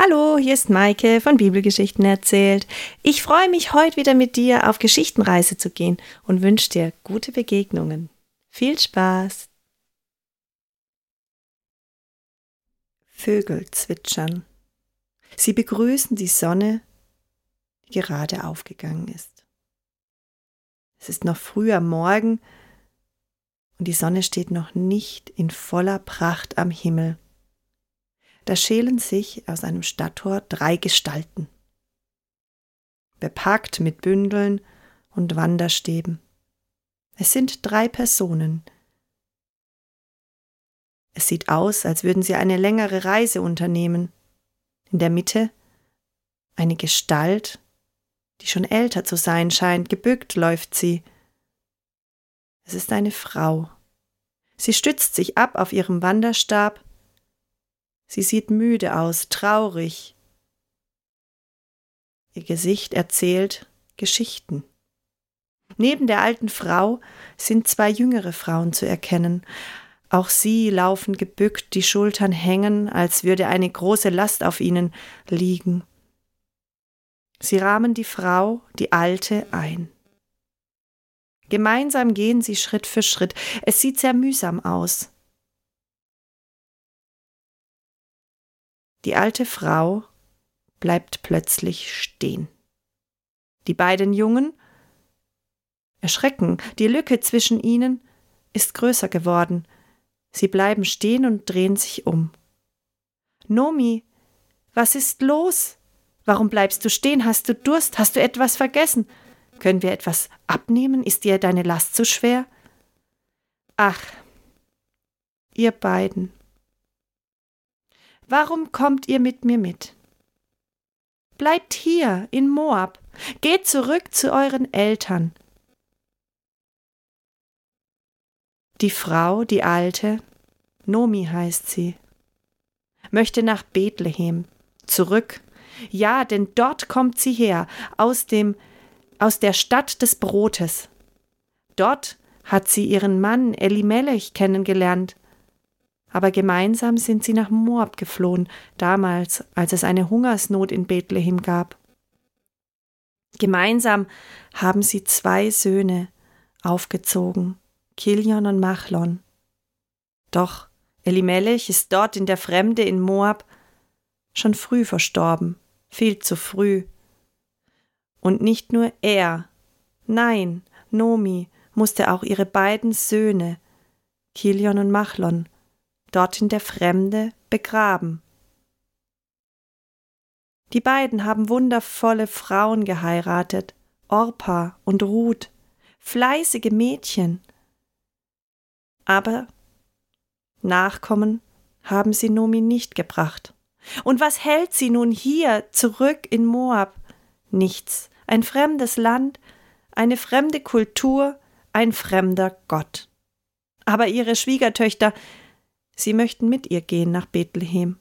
Hallo, hier ist Maike von Bibelgeschichten erzählt. Ich freue mich, heute wieder mit dir auf Geschichtenreise zu gehen und wünsche dir gute Begegnungen. Viel Spaß! Vögel zwitschern. Sie begrüßen die Sonne, die gerade aufgegangen ist. Es ist noch früh am Morgen und die Sonne steht noch nicht in voller Pracht am Himmel da schälen sich aus einem Stadttor drei Gestalten, bepackt mit Bündeln und Wanderstäben. Es sind drei Personen. Es sieht aus, als würden sie eine längere Reise unternehmen. In der Mitte eine Gestalt, die schon älter zu sein scheint, gebückt läuft sie. Es ist eine Frau. Sie stützt sich ab auf ihrem Wanderstab Sie sieht müde aus, traurig. Ihr Gesicht erzählt Geschichten. Neben der alten Frau sind zwei jüngere Frauen zu erkennen. Auch sie laufen gebückt, die Schultern hängen, als würde eine große Last auf ihnen liegen. Sie rahmen die Frau, die Alte, ein. Gemeinsam gehen sie Schritt für Schritt. Es sieht sehr mühsam aus. Die alte Frau bleibt plötzlich stehen. Die beiden Jungen erschrecken, die Lücke zwischen ihnen ist größer geworden. Sie bleiben stehen und drehen sich um. Nomi, was ist los? Warum bleibst du stehen? Hast du Durst? Hast du etwas vergessen? Können wir etwas abnehmen? Ist dir deine Last zu schwer? Ach, ihr beiden, Warum kommt ihr mit mir mit? Bleibt hier in Moab, geht zurück zu euren Eltern. Die Frau, die Alte, Nomi heißt sie, möchte nach Bethlehem, zurück. Ja, denn dort kommt sie her, aus dem, aus der Stadt des Brotes. Dort hat sie ihren Mann Elimelech kennengelernt aber gemeinsam sind sie nach Moab geflohen, damals, als es eine Hungersnot in Bethlehem gab. Gemeinsam haben sie zwei Söhne aufgezogen, Kilion und Machlon. Doch Elimelech ist dort in der Fremde in Moab schon früh verstorben, viel zu früh. Und nicht nur er, nein, Nomi musste auch ihre beiden Söhne, Kilion und Machlon, dort in der Fremde begraben. Die beiden haben wundervolle Frauen geheiratet, Orpa und Ruth, fleißige Mädchen. Aber Nachkommen haben sie Nomi nicht gebracht. Und was hält sie nun hier zurück in Moab? Nichts, ein fremdes Land, eine fremde Kultur, ein fremder Gott. Aber ihre Schwiegertöchter Sie möchten mit ihr gehen nach Bethlehem.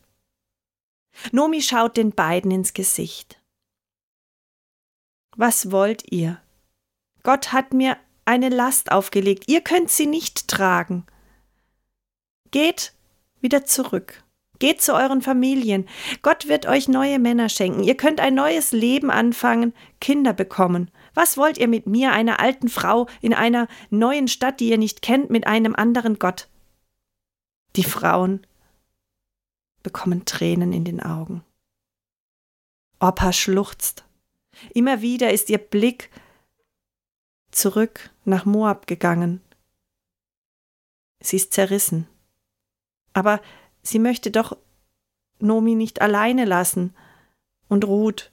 Nomi schaut den beiden ins Gesicht. Was wollt ihr? Gott hat mir eine Last aufgelegt, ihr könnt sie nicht tragen. Geht wieder zurück. Geht zu euren Familien. Gott wird euch neue Männer schenken. Ihr könnt ein neues Leben anfangen, Kinder bekommen. Was wollt ihr mit mir, einer alten Frau, in einer neuen Stadt, die ihr nicht kennt, mit einem anderen Gott? Die Frauen bekommen Tränen in den Augen. Opa schluchzt. Immer wieder ist ihr Blick zurück nach Moab gegangen. Sie ist zerrissen. Aber sie möchte doch Nomi nicht alleine lassen und ruht.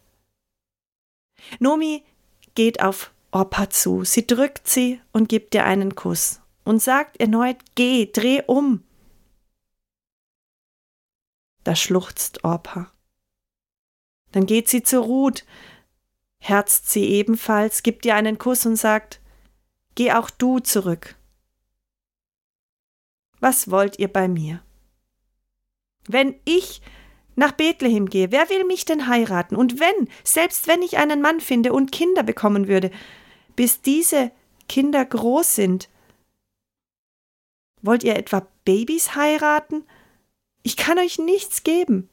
Nomi geht auf Opa zu, sie drückt sie und gibt ihr einen Kuss und sagt erneut, geh, dreh um. Da schluchzt Orpa. Dann geht sie zu Ruth, herzt sie ebenfalls, gibt ihr einen Kuss und sagt, Geh auch du zurück. Was wollt ihr bei mir? Wenn ich nach Bethlehem gehe, wer will mich denn heiraten? Und wenn, selbst wenn ich einen Mann finde und Kinder bekommen würde, bis diese Kinder groß sind, wollt ihr etwa Babys heiraten? Ich kann euch nichts geben.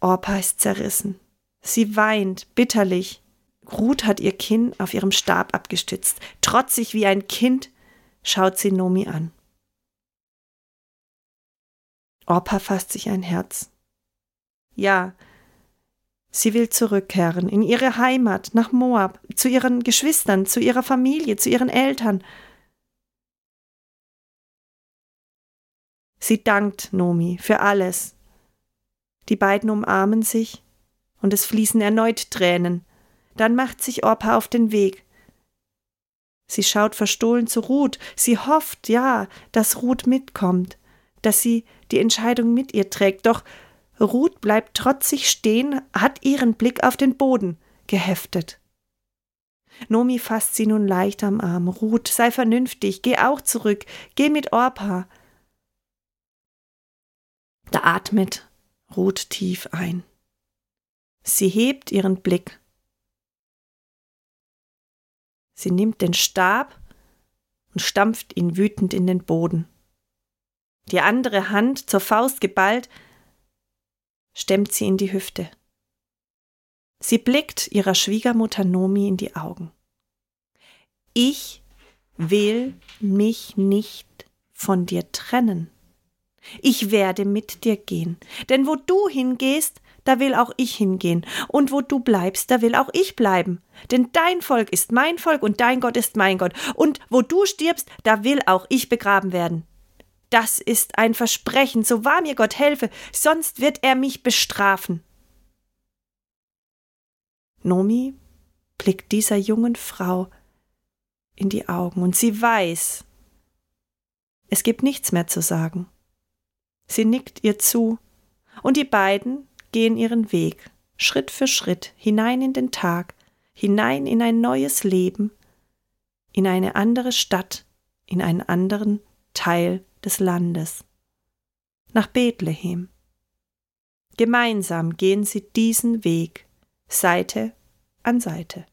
Orpa ist zerrissen. Sie weint bitterlich. Ruth hat ihr Kinn auf ihrem Stab abgestützt. Trotzig wie ein Kind schaut sie Nomi an. Orpa fasst sich ein Herz. Ja, sie will zurückkehren in ihre Heimat, nach Moab, zu ihren Geschwistern, zu ihrer Familie, zu ihren Eltern. Sie dankt Nomi für alles. Die beiden umarmen sich und es fließen erneut Tränen. Dann macht sich Orpa auf den Weg. Sie schaut verstohlen zu Ruth. Sie hofft, ja, dass Ruth mitkommt, dass sie die Entscheidung mit ihr trägt. Doch Ruth bleibt trotzig stehen, hat ihren Blick auf den Boden geheftet. Nomi fasst sie nun leicht am Arm. Ruth, sei vernünftig, geh auch zurück, geh mit Orpa. Da atmet Ruth tief ein. Sie hebt ihren Blick. Sie nimmt den Stab und stampft ihn wütend in den Boden. Die andere Hand, zur Faust geballt, stemmt sie in die Hüfte. Sie blickt ihrer Schwiegermutter Nomi in die Augen. Ich will mich nicht von dir trennen. Ich werde mit dir gehen, denn wo du hingehst, da will auch ich hingehen, und wo du bleibst, da will auch ich bleiben. Denn dein Volk ist mein Volk und dein Gott ist mein Gott, und wo du stirbst, da will auch ich begraben werden. Das ist ein Versprechen, so wahr mir Gott helfe, sonst wird er mich bestrafen. Nomi blickt dieser jungen Frau in die Augen und sie weiß, es gibt nichts mehr zu sagen. Sie nickt ihr zu, und die beiden gehen ihren Weg, Schritt für Schritt, hinein in den Tag, hinein in ein neues Leben, in eine andere Stadt, in einen anderen Teil des Landes, nach Bethlehem. Gemeinsam gehen sie diesen Weg, Seite an Seite.